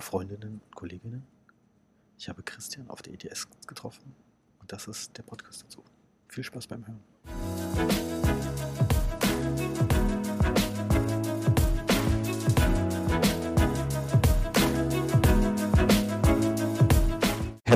liebe Freundinnen und Kolleginnen. Ich habe Christian auf der ETS getroffen und das ist der Podcast dazu. Viel Spaß beim Hören.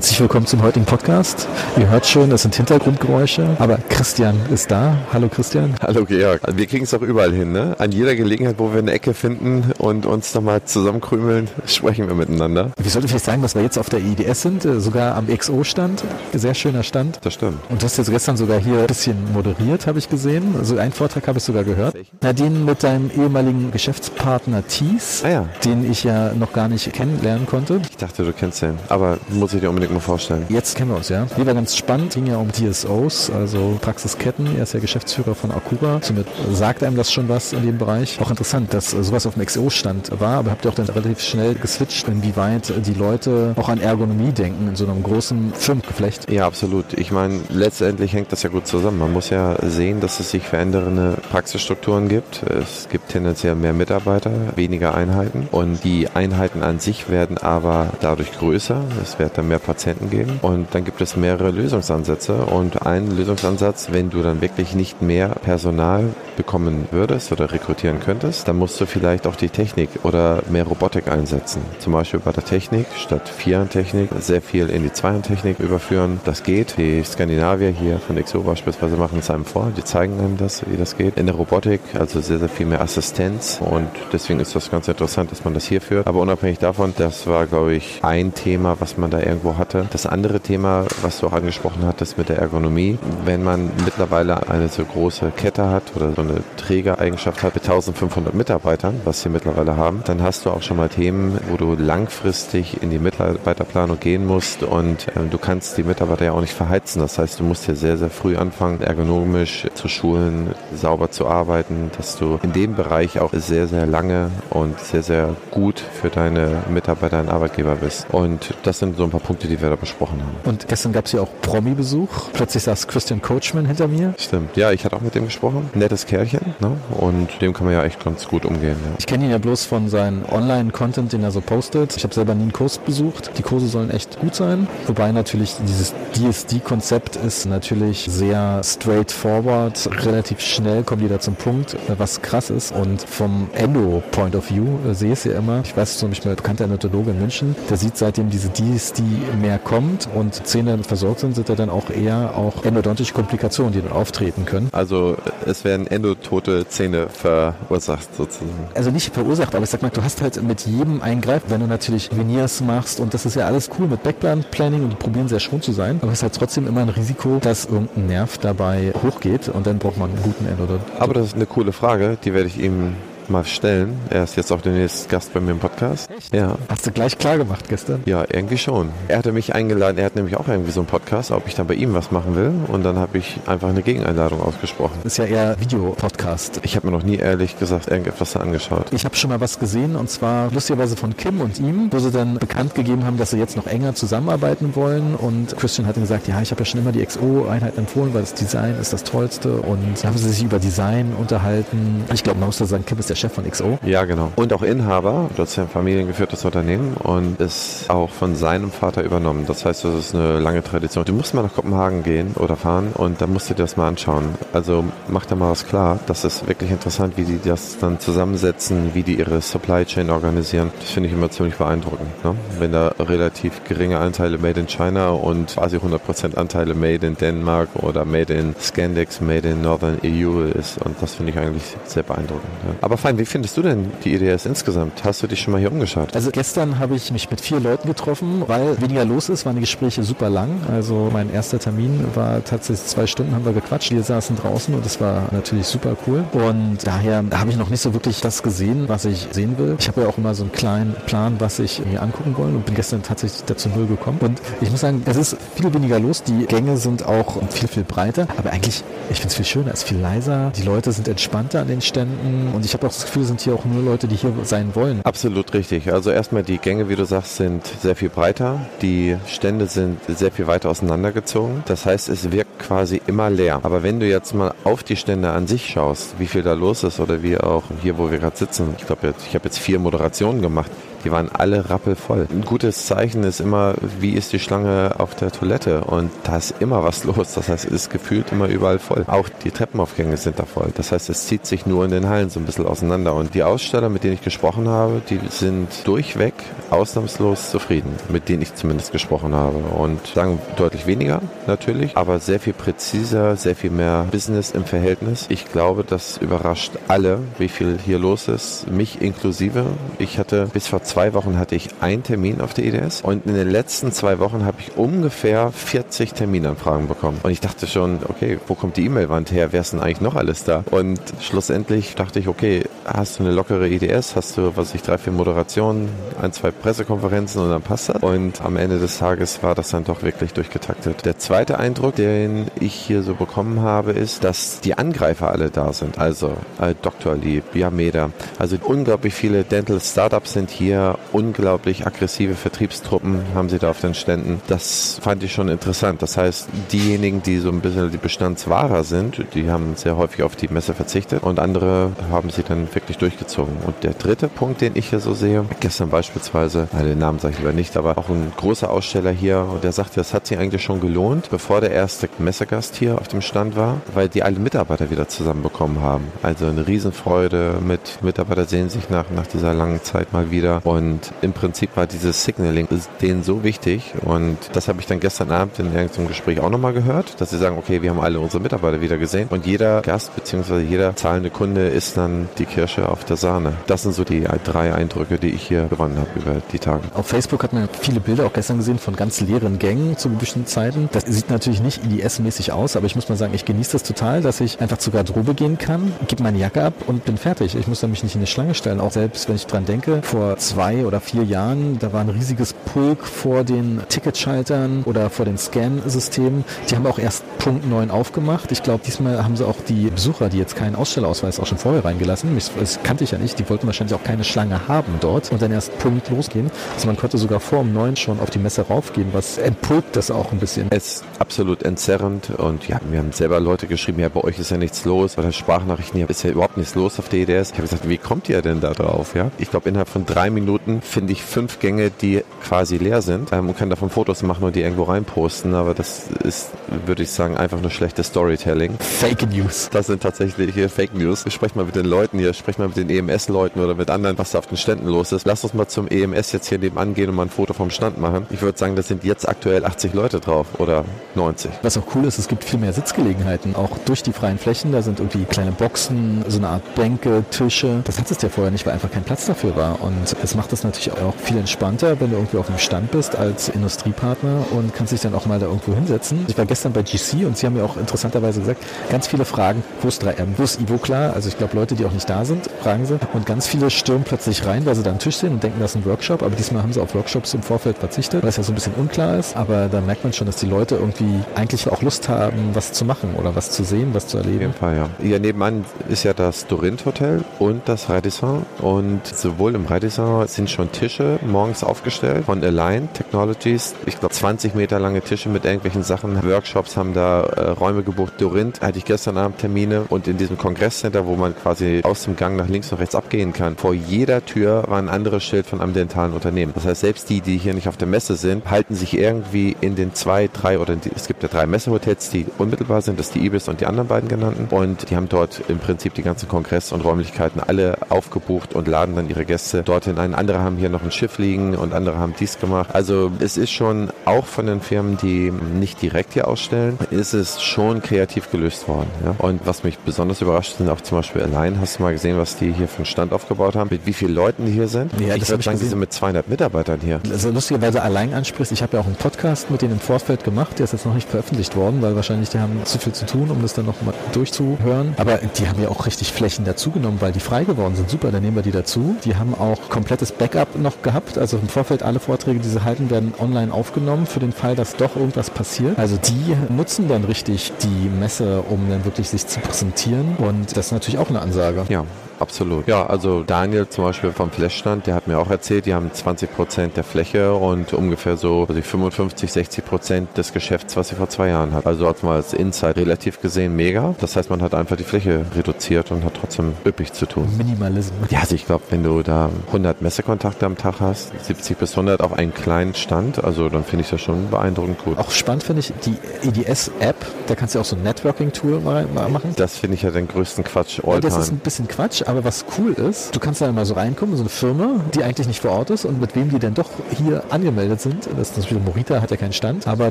Herzlich willkommen zum heutigen Podcast. Ihr hört schon, es sind Hintergrundgeräusche, aber Christian ist da. Hallo Christian. Hallo Georg. Wir kriegen es auch überall hin, ne? An jeder Gelegenheit, wo wir eine Ecke finden und uns nochmal zusammenkrümeln, sprechen wir miteinander. Wir sollten vielleicht sagen, dass wir jetzt auf der IDS sind, äh, sogar am XO-Stand. Sehr schöner Stand. Das stimmt. Und du hast jetzt gestern sogar hier ein bisschen moderiert, habe ich gesehen. Also einen Vortrag habe ich sogar gehört. Na, den mit deinem ehemaligen Geschäftspartner Thies, Ah ja. den ich ja noch gar nicht kennenlernen konnte. Ich dachte, du kennst den, aber muss ich dir unbedingt mal vorstellen. Jetzt kennen wir uns, ja. Die war ganz spannend, ging ja um DSOs, also Praxisketten. Er ist ja Geschäftsführer von Akura. Somit sagt einem das schon was in dem Bereich. Auch interessant, dass sowas auf dem XO-Stand war, aber habt ihr auch dann relativ schnell geswitcht, inwieweit die Leute auch an Ergonomie denken in so einem großen Firmengeflecht. Ja, absolut. Ich meine, letztendlich hängt das ja gut zusammen. Man muss ja sehen, dass es sich verändernde Praxisstrukturen gibt. Es gibt tendenziell mehr Mitarbeiter, weniger Einheiten und die Einheiten an sich werden aber dadurch größer. Es wird dann mehr Patienten geben und dann gibt es mehrere Lösungsansätze und ein Lösungsansatz, wenn du dann wirklich nicht mehr Personal bekommen würdest oder rekrutieren könntest, dann musst du vielleicht auch die Technik oder mehr Robotik einsetzen. Zum Beispiel bei der Technik statt Vierertechnik sehr viel in die Zweiertechnik überführen. Das geht. Die Skandinavier hier von XO beispielsweise machen es einem vor. Die zeigen einem das, wie das geht. In der Robotik also sehr, sehr viel mehr Assistenz und deswegen ist das ganz interessant, dass man das hier führt. Aber unabhängig davon, das war, glaube ich, ein Thema, was man da irgendwo hatte. Das andere Thema, was du auch angesprochen hattest mit der Ergonomie, wenn man mittlerweile eine so große Kette hat oder so eine Trägereigenschaft hat mit 1500 Mitarbeitern, was sie mittlerweile haben, dann hast du auch schon mal Themen, wo du langfristig in die Mitarbeiterplanung gehen musst und äh, du kannst die Mitarbeiter ja auch nicht verheizen. Das heißt, du musst hier sehr, sehr früh anfangen, ergonomisch zu schulen, sauber zu arbeiten, dass du in dem Bereich auch sehr, sehr lange und sehr, sehr gut für deine Mitarbeiter und Arbeitgeber bist. Und das sind so ein paar Punkte, die wir da besprochen haben. Und gestern gab es ja auch Promi-Besuch. Plötzlich saß Christian Coachman hinter mir. Stimmt. Ja, ich hatte auch mit dem gesprochen. Nettes Kerlchen. Ne? Und dem kann man ja echt ganz gut umgehen. Ja. Ich kenne ihn ja bloß von seinem Online-Content, den er so postet. Ich habe selber nie einen Kurs besucht. Die Kurse sollen echt gut sein. Wobei natürlich dieses DSD-Konzept ist natürlich sehr straightforward. Relativ schnell kommt jeder zum Punkt, was krass ist. Und vom Endo-Point of View äh, sehe ich es ja immer. Ich weiß zum Beispiel, bekannter Endodontologe in München, der sieht seitdem diese DSD mehr kommt und Zähne versorgt sind, sind da dann auch eher auch endodontische Komplikationen, die dann auftreten können. Also es werden endotote Zähne verursacht sozusagen. Also nicht verursacht, aber ich sag mal, du hast halt mit jedem Eingreif, wenn du natürlich Veneers machst und das ist ja alles cool mit Backplan Planning und die probieren sehr schon zu sein, aber es ist halt trotzdem immer ein Risiko, dass irgendein Nerv dabei hochgeht und dann braucht man einen guten Endodont. Aber das ist eine coole Frage, die werde ich ihm mal stellen. Er ist jetzt auch demnächst Gast bei mir im Podcast. Echt? Ja. Hast du gleich klar gemacht gestern? Ja, irgendwie schon. Er hatte mich eingeladen, er hat nämlich auch irgendwie so einen Podcast, ob ich dann bei ihm was machen will. Und dann habe ich einfach eine Gegeneinladung ausgesprochen. Ist ja eher Videopodcast. Ich habe mir noch nie ehrlich gesagt irgendetwas da angeschaut. Ich habe schon mal was gesehen und zwar lustigerweise von Kim und ihm, wo sie dann bekannt gegeben haben, dass sie jetzt noch enger zusammenarbeiten wollen und Christian hat dann gesagt, ja, ich habe ja schon immer die XO-Einheiten empfohlen, weil das Design ist das Tollste und da haben sie sich über Design unterhalten. Ich glaube, man muss da sagen, Kim ist der Chef von XO. Ja, genau. Und auch Inhaber, das ist ja ein familiengeführtes Unternehmen und ist auch von seinem Vater übernommen. Das heißt, das ist eine lange Tradition. Du musst mal nach Kopenhagen gehen oder fahren und dann musst du dir das mal anschauen. Also mach da mal was klar. Das ist wirklich interessant, wie die das dann zusammensetzen, wie die ihre Supply Chain organisieren. Das finde ich immer ziemlich beeindruckend. Ne? Wenn da relativ geringe Anteile Made in China und quasi 100% Anteile Made in Denmark oder Made in Scandex, Made in Northern EU ist. Und das finde ich eigentlich sehr beeindruckend. Ja. Aber fein, wie findest du denn die IDS insgesamt? Hast du dich schon mal hier umgeschaut? Also gestern habe ich mich mit vier Leuten getroffen, weil weniger los ist, waren die Gespräche super lang. Also mein erster Termin war tatsächlich zwei Stunden haben wir gequatscht. Wir saßen draußen und das war natürlich super cool. Und daher habe ich noch nicht so wirklich das gesehen, was ich sehen will. Ich habe ja auch immer so einen kleinen Plan, was ich mir angucken wollen und bin gestern tatsächlich dazu null gekommen. Und ich muss sagen, es ist viel weniger los. Die Gänge sind auch viel, viel breiter. Aber eigentlich, ich finde es viel schöner, es ist viel leiser. Die Leute sind entspannter an den Ständen und ich habe auch das Gefühl, sind hier auch nur Leute, die hier sein wollen. Absolut richtig. Also erstmal die Gänge, wie du sagst, sind sehr viel breiter. Die Stände sind sehr viel weiter auseinandergezogen. Das heißt, es wirkt quasi immer leer. Aber wenn du jetzt mal auf die Stände an sich schaust, wie viel da los ist oder wie auch hier, wo wir gerade sitzen, ich glaube, ich habe jetzt vier Moderationen gemacht. Die waren alle rappelvoll. Ein gutes Zeichen ist immer, wie ist die Schlange auf der Toilette? Und da ist immer was los. Das heißt, es ist gefühlt immer überall voll. Auch die Treppenaufgänge sind da voll. Das heißt, es zieht sich nur in den Hallen so ein bisschen auseinander. Und die Aussteller, mit denen ich gesprochen habe, die sind durchweg ausnahmslos zufrieden, mit denen ich zumindest gesprochen habe. Und sagen deutlich weniger natürlich, aber sehr viel präziser, sehr viel mehr Business im Verhältnis. Ich glaube, das überrascht alle, wie viel hier los ist, mich inklusive. Ich hatte bis vor zwei Wochen hatte ich einen Termin auf der EDS und in den letzten zwei Wochen habe ich ungefähr 40 Terminanfragen bekommen. Und ich dachte schon, okay, wo kommt die E-Mail-Wand her? Wer ist denn eigentlich noch alles da? Und schlussendlich dachte ich, okay, hast du eine lockere EDS, hast du, was ich, drei, vier Moderationen, ein, zwei Pressekonferenzen und dann passt das. Und am Ende des Tages war das dann doch wirklich durchgetaktet. Der zweite Eindruck, den ich hier so bekommen habe, ist, dass die Angreifer alle da sind. Also äh, Dr. Lee, Biameda. Also unglaublich viele Dental Startups sind hier, unglaublich aggressive Vertriebstruppen haben sie da auf den Ständen. Das fand ich schon interessant. Das heißt, diejenigen, die so ein bisschen die Bestandswahrer sind, die haben sehr häufig auf die Messe verzichtet und andere haben sie dann wirklich durchgezogen. Und der dritte Punkt, den ich hier so sehe, gestern beispielsweise, den Namen sage ich lieber nicht, aber auch ein großer Aussteller hier und der sagte, das hat sich eigentlich schon gelohnt, bevor der erste Messegast hier auf dem Stand war, weil die alle Mitarbeiter wieder zusammenbekommen haben. Also eine Riesenfreude mit Mitarbeiter sehen sich nach, nach dieser langen Zeit mal wieder und im Prinzip war dieses Signaling denen so wichtig und das habe ich dann gestern Abend in irgendeinem Gespräch auch nochmal gehört, dass sie sagen, okay, wir haben alle unsere Mitarbeiter wieder gesehen und jeder Gast bzw. jeder zahlende Kunde ist dann die Kirsche auf der Sahne. Das sind so die drei Eindrücke, die ich hier gewonnen habe über die Tage. Auf Facebook hat man viele Bilder auch gestern gesehen von ganz leeren Gängen zu bestimmten Zeiten. Das sieht natürlich nicht IDS-mäßig aus, aber ich muss mal sagen, ich genieße das total, dass ich einfach zur Garderobe gehen kann, gebe meine Jacke ab und bin fertig. Ich muss da mich nicht in eine Schlange stellen. Auch selbst, wenn ich dran denke, vor zwei oder vier Jahren, da war ein riesiges Pulk vor den Ticketschaltern oder vor den Scan-Systemen. Die haben auch erst Punkt 9 aufgemacht. Ich glaube, diesmal haben sie auch die Besucher, die jetzt keinen Ausstellerausweis auch schon vorher reingelassen. Das kannte ich ja nicht. Die wollten wahrscheinlich auch keine Schlange haben dort und dann erst Punkt losgehen. Also man konnte sogar vor um 9 schon auf die Messe raufgehen, was entpulkt das auch ein bisschen. Es ist absolut entzerrend und ja, wir haben selber Leute geschrieben, ja, bei euch ist ja nichts los. Bei der Sprachnachrichten hier ist ja überhaupt nichts los auf der EDS. Ich habe gesagt, wie kommt ihr denn da drauf? Ja? Ich glaube, innerhalb von drei Minuten finde ich fünf Gänge, die quasi leer sind ähm, und kann davon Fotos machen und die irgendwo reinposten. Aber das ist, würde ich sagen, einfach nur schlechtes Storytelling. Fake News. Das sind tatsächlich hier Fake News. Sprecht mal mit den Leuten hier, sprecht mal mit den EMS-Leuten oder mit anderen, was da auf den Ständen los ist. Lass uns mal zum EMS jetzt hier nebenan gehen und mal ein Foto vom Stand machen. Ich würde sagen, das sind jetzt aktuell 80 Leute drauf oder 90. Was auch cool ist, es gibt viel mehr Sitzgelegenheiten, auch durch die freien Flächen. Da sind irgendwie kleine Boxen, so eine Art Bänke, Tische. Das hat es ja vorher nicht, weil einfach kein Platz dafür war. Und es macht es natürlich auch viel entspannter, wenn du irgendwie auf dem Stand bist als Industriepartner und kannst dich dann auch mal da irgendwo hinsetzen. Ich war gestern bei GC und sie haben mir auch interessanterweise gesagt, ganz viele Fragen, wo ist 3M, wo ist Ivo klar? Also ich glaube, Leute, die auch nicht da sind, fragen sie. Und ganz viele stürmen plötzlich rein, weil sie da am Tisch sind und denken, das ist ein Workshop. Aber diesmal haben sie auf Workshops im Vorfeld verzichtet, weil es ja so ein bisschen unklar ist. Aber da merkt man schon, dass die Leute irgendwie eigentlich auch Lust haben, was zu machen oder was zu sehen, was zu erleben. Auf jeden Fall, ja. Hier nebenan ist ja das Dorint Hotel und das Radisson. Und sowohl im Radisson sind schon Tische morgens aufgestellt von Align Technologies. Ich glaube 20 Meter lange Tische mit irgendwelchen Sachen. Workshops haben da äh, Räume gebucht. Dorint hatte ich gestern Abend Termine und in diesem Kongresscenter, wo man quasi aus dem Gang nach links und rechts abgehen kann, vor jeder Tür war ein anderes Schild von einem dentalen Unternehmen. Das heißt, selbst die, die hier nicht auf der Messe sind, halten sich irgendwie in den zwei, drei oder die, es gibt ja drei Messehotels, die unmittelbar sind, das ist die Ibis und die anderen beiden genannten. Und die haben dort im Prinzip die ganzen Kongress- und Räumlichkeiten alle aufgebucht und laden dann ihre Gäste dorthin ein. Andere haben hier noch ein Schiff liegen und andere haben dies gemacht. Also es ist schon auch von den Firmen, die nicht direkt hier ausstellen, ist es schon kreativ gelöst worden. Ja? Und was mich besonders überrascht, sind auch zum Beispiel allein. Hast du mal gesehen, was die hier für einen Stand aufgebaut haben? Mit wie vielen Leuten die hier sind? Ja, ich würde sagen, die sind mit 200 Mitarbeitern hier. Also lustigerweise allein ansprichst, ich habe ja auch einen Podcast mit denen im Vorfeld gemacht, der ist jetzt noch nicht veröffentlicht worden, weil wahrscheinlich die haben zu viel zu tun, um das dann noch mal durchzuhören. Aber die haben ja auch richtig Flächen dazugenommen, weil die frei geworden sind. Super, dann nehmen wir die dazu. Die haben auch komplettes Backup noch gehabt. Also im Vorfeld alle Vorträge, die sie halten, werden online aufgenommen für den Fall, dass doch irgendwas passiert. Also die nutzen dann richtig die Messe, um dann wirklich sich zu präsentieren. Und das ist natürlich auch eine Ansage. Ja, absolut. Ja, also Daniel zum Beispiel vom Flashstand, der hat mir auch erzählt, die haben 20 Prozent der Fläche und ungefähr so also 55, 60 Prozent des Geschäfts, was sie vor zwei Jahren hat. Also als mal als Insight relativ gesehen mega. Das heißt, man hat einfach die Fläche reduziert und hat trotzdem üppig zu tun. Minimalismus. Ja, also ich glaube, wenn du da 100 Messekontakte am Tag hast, 70 bis 100 auf einen kleinen Stand, also dann finde ich das schon beeindruckend gut. Auch spannend finde ich die EDS-App, da kannst du auch so ein Networking-Tool machen. Das finde ich ja den größten Quatsch all ja, Das ist ein bisschen Quatsch, aber was cool ist, du kannst da mal so reinkommen, so eine Firma, die eigentlich nicht vor Ort ist und mit wem die denn doch hier angemeldet sind. Das ist natürlich Morita, hat ja keinen Stand, aber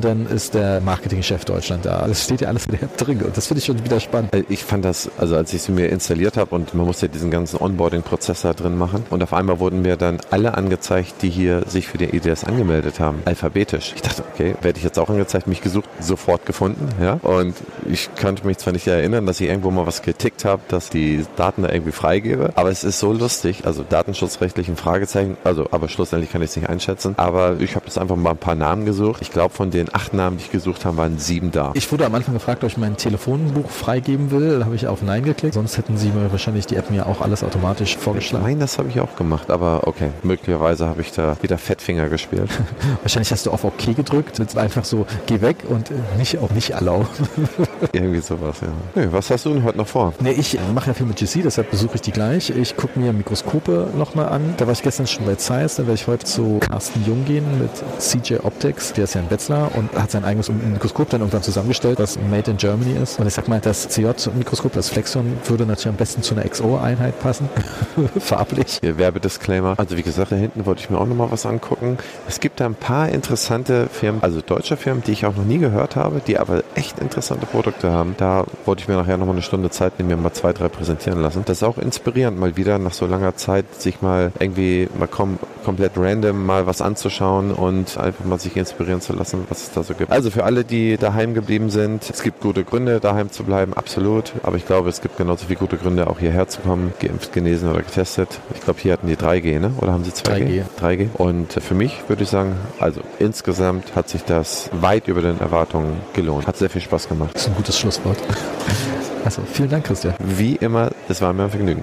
dann ist der Marketingchef Deutschland da. Das steht ja alles in der App drin und das finde ich schon wieder spannend. Ich fand das, also als ich sie mir installiert habe und man musste diesen ganzen Onboarding-Prozess da drin machen und auf einmal wurden mir dann alle angezeigt, die hier sich für den EDS angemeldet haben, alphabetisch. Ich dachte, okay, werde ich jetzt auch angezeigt, mich gesucht, sofort gefunden, ja. Und ich könnte mich zwar nicht erinnern, dass ich irgendwo mal was getickt habe, dass die Daten da irgendwie freigebe, aber es ist so lustig, also datenschutzrechtlich ein Fragezeichen, also aber schlussendlich kann ich es nicht einschätzen, aber ich habe jetzt einfach mal ein paar Namen gesucht. Ich glaube, von den acht Namen, die ich gesucht habe, waren sieben da. Ich wurde am Anfang gefragt, ob ich mein Telefonbuch freigeben will, da habe ich auf Nein geklickt, sonst hätten sie mir wahrscheinlich die App mir auch alles automatisch vorgeschlagen. Nein, das habe ich auch gemacht, aber okay, möglicherweise habe ich da wieder Fettfinger gespielt. wahrscheinlich hast du auf OK gedrückt, einfach so, geh weg und nicht auf nicht erlauben. Irgendwie sowas, ja. Nee, was hast du denn heute noch vor? Nee, ich mache ja viel mit GC, deshalb besuche die gleich. Ich gucke mir Mikroskope nochmal an. Da war ich gestern schon bei Zeiss, da werde ich heute zu Carsten Jung gehen mit CJ Optics. Der ist ja ein Wetzlar und hat sein eigenes Mikroskop dann irgendwann zusammengestellt, was made in Germany ist. Und ich sag mal, das CJ-Mikroskop, das Flexion, würde natürlich am besten zu einer XO-Einheit passen. Farblich. Hier Werbedisclaimer. Also wie gesagt, da hinten wollte ich mir auch nochmal was angucken. Es gibt da ein paar interessante Firmen, also deutsche Firmen, die ich auch noch nie gehört habe, die aber echt interessante Produkte haben. Da wollte ich mir nachher nochmal eine Stunde Zeit nehmen, mir mal zwei, drei präsentieren lassen. Das ist auch inspirierend, mal wieder nach so langer Zeit sich mal irgendwie mal kom komplett random mal was anzuschauen und einfach mal sich inspirieren zu lassen, was es da so gibt. Also für alle, die daheim geblieben sind, es gibt gute Gründe, daheim zu bleiben, absolut. Aber ich glaube, es gibt genauso viele gute Gründe, auch hierher zu kommen, geimpft, genesen oder getestet. Ich glaube, hier hatten die 3G, ne? Oder haben sie 2G? 3G. 3G. Und für mich würde ich sagen, also insgesamt hat sich das weit über den Erwartungen gelohnt. Hat sehr viel Spaß gemacht. Das ist ein gutes Schlusswort. Also vielen Dank, Christian. Wie immer, es war mir ein Vergnügen.